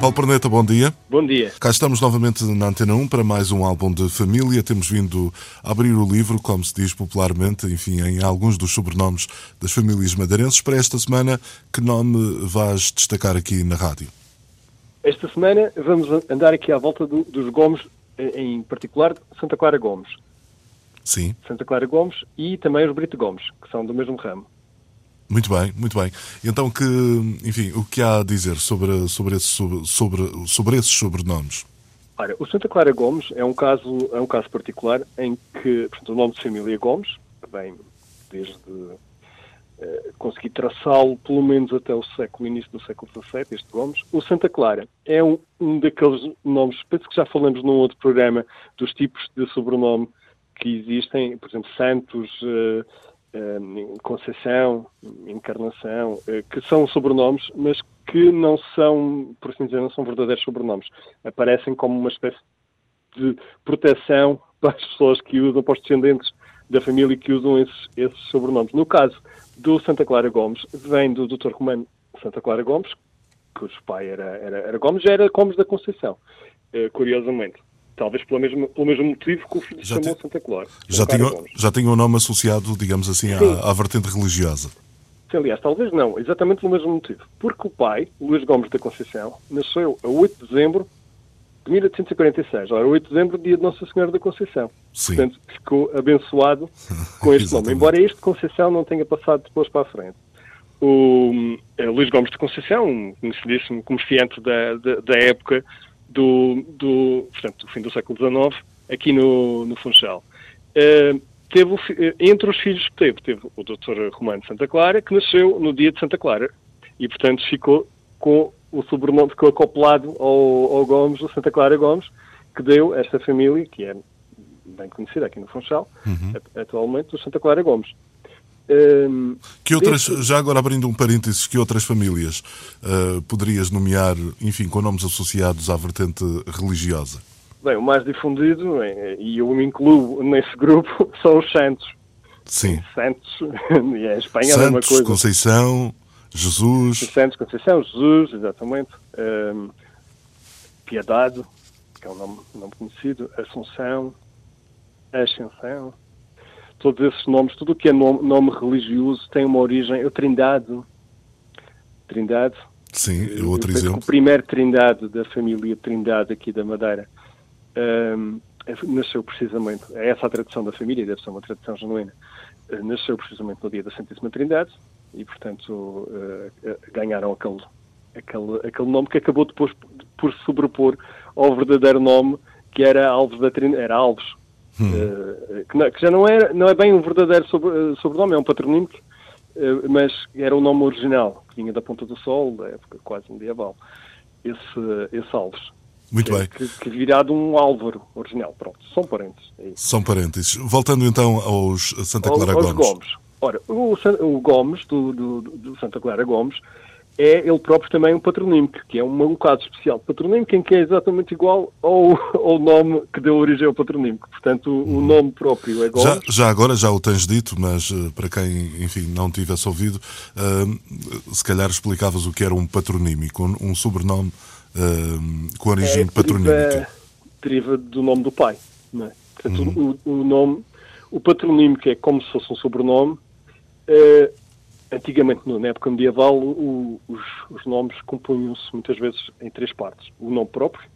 Paulo Perneta, bom dia. Bom dia. Cá estamos novamente na Antena 1 para mais um álbum de família. Temos vindo a abrir o livro, como se diz popularmente, enfim, em alguns dos sobrenomes das famílias madeirenses. Para esta semana, que nome vais destacar aqui na rádio? Esta semana vamos andar aqui à volta do, dos Gomes, em particular Santa Clara Gomes. Sim. Santa Clara Gomes e também os Brito Gomes, que são do mesmo ramo. Muito bem, muito bem. Então, que, enfim, o que há a dizer sobre, sobre, esse, sobre, sobre esses sobrenomes? Ora, o Santa Clara Gomes é um caso, é um caso particular em que, portanto, o nome de família Gomes, vem desde uh, consegui traçá-lo pelo menos até o século, início do século XVII, este Gomes. O Santa Clara é um, um daqueles nomes, penso que já falamos num outro programa, dos tipos de sobrenome que existem, por exemplo, Santos, uh, Conceição, Encarnação, eh, que são sobrenomes, mas que não são, por assim dizer, não são verdadeiros sobrenomes. Aparecem como uma espécie de proteção para as pessoas que usam, para os descendentes da família que usam esses, esses sobrenomes. No caso do Santa Clara Gomes, vem do Dr. Romano Santa Clara Gomes, cujo pai era, era, era Gomes, já era Gomes da Conceição, eh, curiosamente. Talvez pelo mesmo, pelo mesmo motivo que o filho já chamou te... Santa Clara. Já tinha, já tinha um nome associado, digamos assim, à, à, vertente religiosa. Sim, aliás, talvez não, exatamente pelo mesmo motivo. Porque o pai, Luís Gomes da Conceição, nasceu a 8 de dezembro de 1846. Ora, 8 de dezembro, dia de Nossa Senhora da Conceição. Sim. Portanto, ficou abençoado com este nome. Embora este Conceição não tenha passado depois para a frente. O é, Luís Gomes de Conceição, um conhecidíssimo comerciante da, da, da época, do, do, portanto, do fim do século XIX, aqui no, no Funchal. Uh, teve, eh, entre os filhos que teve, teve o Dr. Romano Santa Clara, que nasceu no dia de Santa Clara, e, portanto, ficou com o sobrenome, ficou acoplado ao, ao Gomes, o Santa Clara Gomes, que deu esta família, que é bem conhecida aqui no Funchal, uhum. atualmente, o Santa Clara Gomes. Um, que outras, já agora abrindo um parênteses, que outras famílias uh, poderias nomear, enfim, com nomes associados à vertente religiosa? Bem, o mais difundido, e eu me incluo nesse grupo, são os santos. Sim. Santos, e a Espanha Santos, é uma coisa. Conceição, Jesus. Santos, Conceição, Jesus, exatamente. Um, Piedade, que é um nome, um nome conhecido. Assunção, Ascensão todos esses nomes, tudo o que é nome, nome religioso tem uma origem, a Trindade. Trindade. Sim, é outro exemplo. O primeiro Trindade da família Trindade aqui da Madeira um, nasceu precisamente, é essa a tradição da família, deve ser uma tradição genuína, uh, nasceu precisamente no dia da Santíssima Trindade e, portanto, uh, ganharam aquele, aquele, aquele nome que acabou depois por sobrepor ao verdadeiro nome que era Alves da Trindade, era Alves, Hum. Uh, que, não, que, já não é, não é bem um verdadeiro sobre, uh, sobrenome, é um patronímico, uh, mas era o nome original, que vinha da Ponta do Sol, da época quase medieval, esse, esse Alves. Muito que, bem. Que, que virá de um Álvaro original, pronto, são parentes. É são parentes. Voltando então aos Santa Clara aos, Gomes. Gomes. Ora, o, o Gomes, do, do, do Santa Clara Gomes, é ele próprio também um patronímico, que é um, um caso especial de patronímico em que é exatamente igual ao, ao nome que deu origem ao patronímico. Portanto, o, o hum. nome próprio é Gomes. Já, já, agora já o tens dito, mas uh, para quem, enfim, não tivesse ouvido, uh, se calhar explicavas o que era um patronímico, um, um sobrenome uh, com origem é, patronímica. Deriva do nome do pai, não é? Portanto, uhum. o, o, nome, o patronímico é como se fosse um sobrenome, uh, Antigamente, na época medieval, o, os, os, nomes compunham-se muitas vezes em três partes. O nome próprio,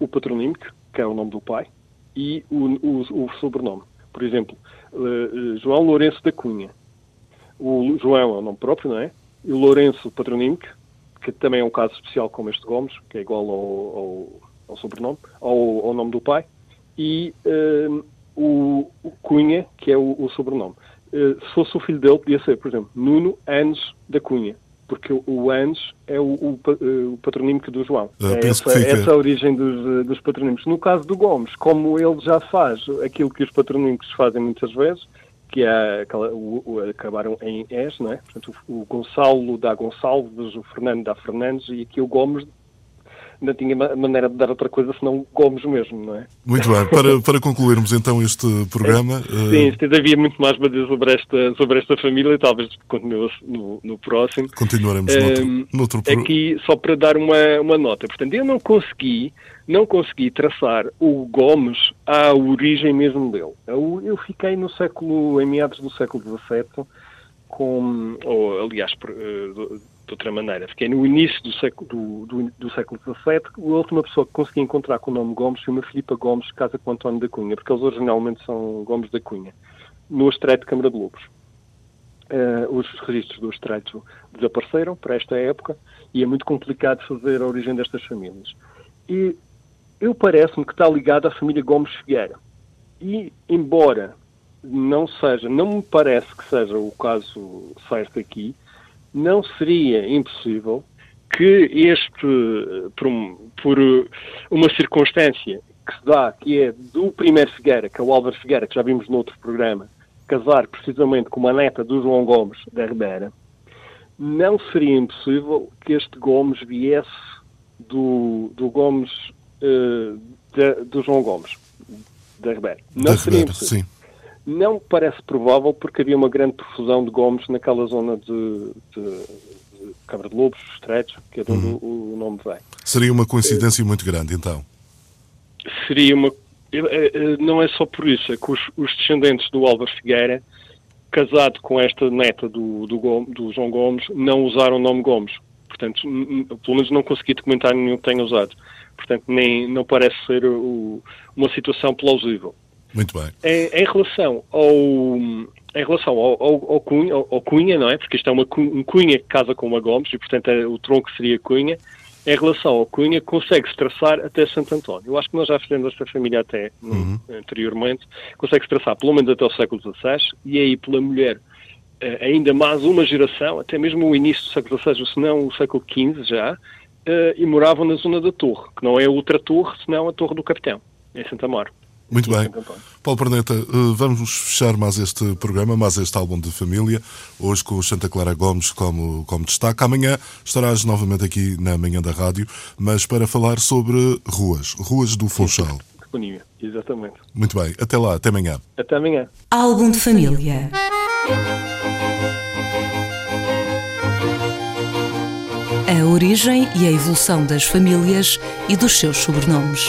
o patronímico, que é o nome do pai, e o, o, o sobrenome. Por exemplo, uh, João Lourenço da Cunha. O João é o nome próprio, não é? E o Lourenço, o patronímico, que também é um caso especial como este Gomes, que é igual ao, ao, ao sobrenome, ao, ao, nome do pai. E uh, o, Cunha, que é o sobrenome. Eh, se fosse o filho dele, podia ser, por exemplo, Nuno Anos da Cunha. porque o Anjos é o, o, o patronímico do João. Ah, é essa, fica... essa a origem dos, dos patronímicos. No caso do Gomes, como ele já faz aquilo que os patronímicos fazem muitas vezes, que é aquela, o, o, acabaram em S, não é? Portanto, o, o Gonçalo dá Gonçalves, o Fernando dá Fernandes e aqui o Gomes não tinha maneira de dar outra coisa senão Gomes mesmo, não é? Muito bem. Para, para concluirmos então este programa... É, sim, uh... havia muito mais para dizer sobre esta, sobre esta família e talvez continue no, no próximo. Continuaremos um, noutro, noutro programa. Aqui, só para dar uma, uma nota. Portanto, eu não consegui, não consegui traçar o Gomes à origem mesmo dele. Eu, eu fiquei no século, em meados do século XVII, com, ou aliás, uh, de outra maneira. Fiquei no início do século, do, do, do século XVII, a última pessoa que consegui encontrar com o nome Gomes foi uma Filipa Gomes, casa com António da Cunha, porque eles originalmente são Gomes da Cunha, no Estreito de Câmara de Lobos. Uh, os registros do Estreito desapareceram para esta época e é muito complicado fazer a origem destas famílias. E eu parece-me que está ligado à família Gomes Figueira. E, embora não seja, não me parece que seja o caso certo aqui, não seria impossível que este, por, um, por, uma circunstância que se dá, que é do primeiro Figueira, que é o Álvaro Figueira, que já vimos no outro programa, casar precisamente com uma neta do João Gomes da Ribeira, não seria impossível que este Gomes viesse do, do Gomes uh, do João Gomes da Ribeira. Não da seria Ribeira, impossível. Sim. Não parece provável porque havia uma grande profusão de Gomes naquela zona de, de, de Cabra de Lobos, Estretos, que é de onde uhum. o, o, nome vem. Seria uma coincidência muito grande, então? Seria uma. Eh, eh, não é só por isso, é que os, os descendentes do Álvaro Figueira, casado com esta neta do, do, do João Gomes, não usaram o nome Gomes. Portanto, pelo menos não consegui documentar nenhum que tenha usado. Portanto, nem, não parece ser o, uma situação plausível. Muito bem. Em, em relação ao em relação ao, ao, ao, cunha, ao, Cunha, não é? Porque isto é uma um Cunha que casa com uma Gomes e, portanto, é, o tronco seria Cunha. Em relação ao Cunha, consegue-se traçar até Santo António. Eu acho que nós já fizemos esta família até uhum. anteriormente. Consegue-se traçar pelo menos até o século XVI e aí pela mulher eh, ainda mais uma geração, até mesmo o início do século XVI, se não o século XV já, eh, e moravam na zona da Torre, que não é outra torre, senão a Torre do Capitão, em Santa Amaro. Muito bem. Paulo Perneta, eh, vamos fechar mais este programa, mais este álbum de família, hoje com o Santa Clara Gomes como, como destaque. Amanhã estarás novamente aqui na manhã da rádio, mas para falar sobre ruas, ruas do Funchal. Disponível, exatamente. Muito bem, até lá, até amanhã. Até amanhã. Álbum de família. A origem e a evolução das famílias e dos seus sobrenomes.